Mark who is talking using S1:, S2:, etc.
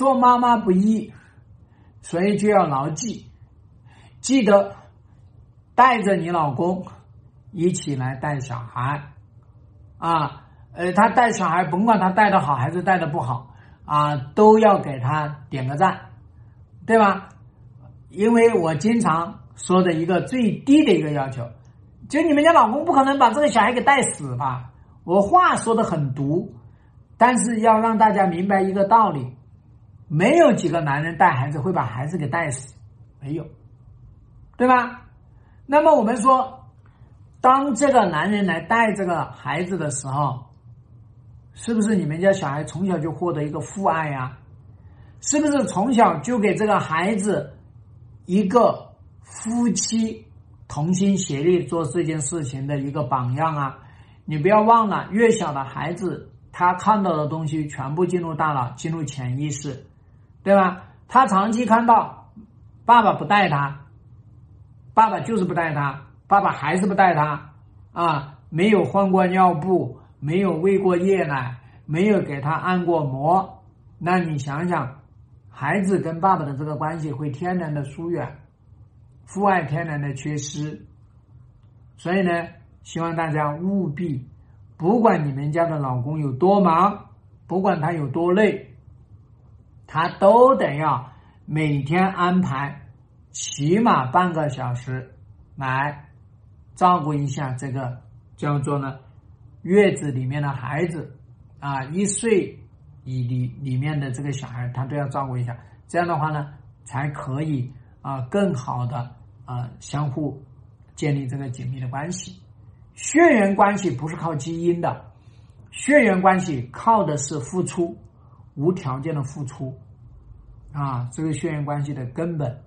S1: 做妈妈不易，所以就要牢记，记得带着你老公一起来带小孩啊。呃，他带小孩，甭管他带的好还是带的不好啊，都要给他点个赞，对吧？因为我经常说的一个最低的一个要求，就你们家老公不可能把这个小孩给带死吧？我话说的很毒，但是要让大家明白一个道理：没有几个男人带孩子会把孩子给带死，没有，对吧？那么我们说，当这个男人来带这个孩子的时候。是不是你们家小孩从小就获得一个父爱呀？是不是从小就给这个孩子一个夫妻同心协力做这件事情的一个榜样啊？你不要忘了，越小的孩子他看到的东西全部进入大脑，进入潜意识，对吧？他长期看到爸爸不带他，爸爸就是不带他，爸爸还是不带他啊，没有换过尿布。没有喂过夜奶，没有给他按过摩，那你想想，孩子跟爸爸的这个关系会天然的疏远，父爱天然的缺失。所以呢，希望大家务必，不管你们家的老公有多忙，不管他有多累，他都得要每天安排起码半个小时来照顾一下这个叫做呢。月子里面的孩子，啊，一岁以里里面的这个小孩，他都要照顾一下。这样的话呢，才可以啊，更好的啊，相互建立这个紧密的关系。血缘关系不是靠基因的，血缘关系靠的是付出，无条件的付出，啊，这个血缘关系的根本。